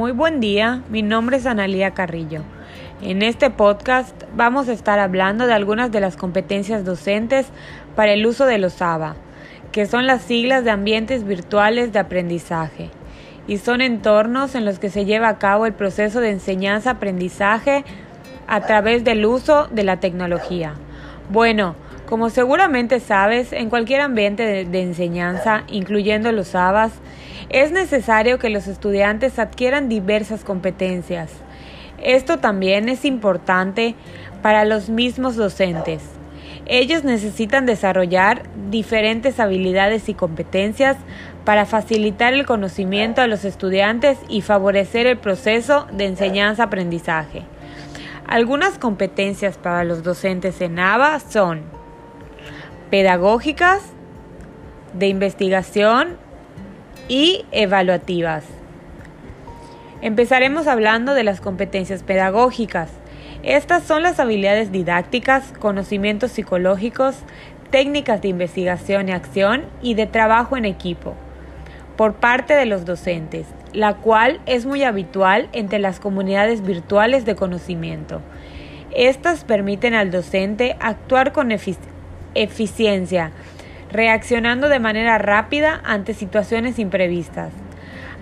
Muy buen día, mi nombre es Analía Carrillo. En este podcast vamos a estar hablando de algunas de las competencias docentes para el uso de los ABA, que son las siglas de ambientes virtuales de aprendizaje, y son entornos en los que se lleva a cabo el proceso de enseñanza-aprendizaje a través del uso de la tecnología. Bueno, como seguramente sabes, en cualquier ambiente de, enseñanza, incluyendo los ABAS, es necesario que los estudiantes adquieran diversas competencias. Esto también es importante para los mismos docentes. Ellos necesitan desarrollar diferentes habilidades y competencias para facilitar el conocimiento a los estudiantes y favorecer el proceso de enseñanza-aprendizaje. Algunas competencias para los docentes en ABA son pedagógicas, de investigación y evaluativas. Empezaremos hablando de las competencias pedagógicas. Estas son las habilidades didácticas, conocimientos psicológicos, técnicas de investigación y acción y de trabajo en equipo por parte de los docentes, la cual es muy habitual entre las comunidades virtuales de conocimiento. Estas permiten al docente actuar con eficiencia eficiencia, reaccionando de manera rápida ante situaciones imprevistas.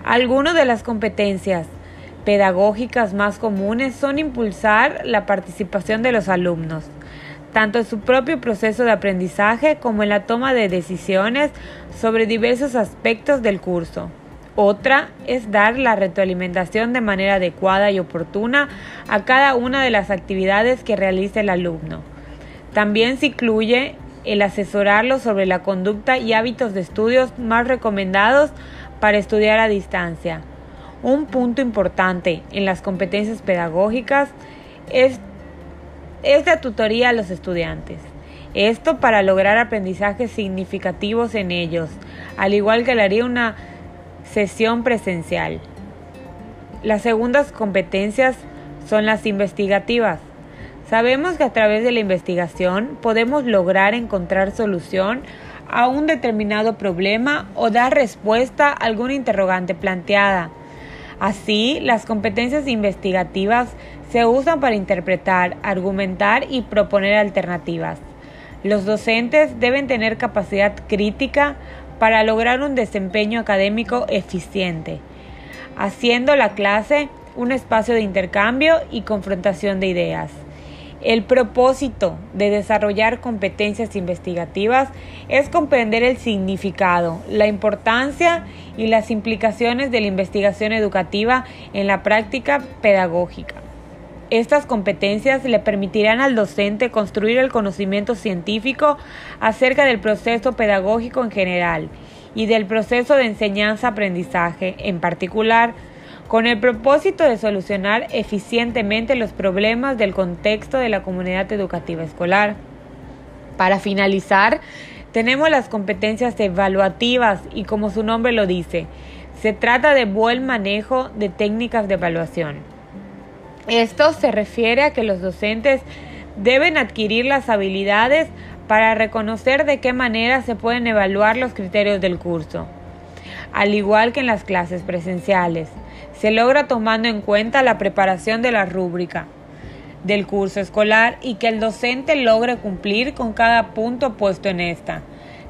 Algunas de las competencias pedagógicas más comunes son impulsar la participación de los alumnos, tanto en su propio proceso de aprendizaje como en la toma de decisiones sobre diversos aspectos del curso. Otra es dar la retroalimentación de manera adecuada y oportuna a cada una de las actividades que realice el alumno. También se incluye el asesorarlo sobre la conducta y hábitos de estudios más recomendados para estudiar a distancia. Un punto importante en las competencias pedagógicas es, es la tutoría a los estudiantes. Esto para lograr aprendizajes significativos en ellos, al igual que le haría una sesión presencial. Las segundas competencias son las investigativas. Sabemos que a través de la investigación podemos lograr encontrar solución a un determinado problema o dar respuesta a alguna interrogante planteada. Así, las competencias investigativas se usan para interpretar, argumentar y proponer alternativas. Los docentes deben tener capacidad crítica para lograr un desempeño académico eficiente, haciendo la clase un espacio de intercambio y confrontación de ideas. El propósito de desarrollar competencias investigativas es comprender el significado, la importancia y las implicaciones de la investigación educativa en la práctica pedagógica. Estas competencias le permitirán al docente construir el conocimiento científico acerca del proceso pedagógico en general y del proceso de enseñanza-aprendizaje en particular, con el propósito de solucionar eficientemente los problemas del contexto de la comunidad educativa escolar. Para finalizar, tenemos las competencias evaluativas y como su nombre lo dice, se trata de buen manejo de técnicas de evaluación. Esto se refiere a que los docentes deben adquirir las habilidades para reconocer de qué manera se pueden evaluar los criterios del curso, al igual que en las clases presenciales se logra tomando en cuenta la preparación de la rúbrica del curso escolar y que el docente logre cumplir con cada punto puesto en esta.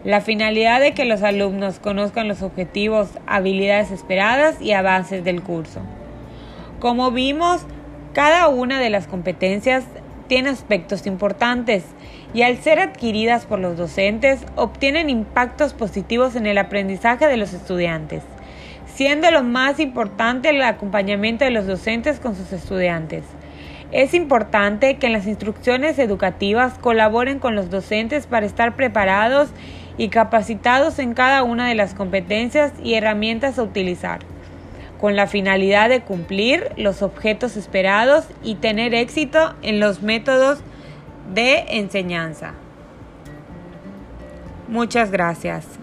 La finalidad de que los alumnos conozcan los objetivos, habilidades esperadas y avances del curso. Como vimos, cada una de las competencias tiene aspectos importantes y al ser adquiridas por los docentes obtienen impactos positivos en el aprendizaje de los estudiantes siendo lo más importante el acompañamiento de los docentes con sus estudiantes. Es importante que en las instrucciones educativas colaboren con los docentes para estar preparados y capacitados en cada una de las competencias y herramientas a utilizar, con la finalidad de cumplir los objetos esperados y tener éxito en los métodos de enseñanza. Muchas gracias.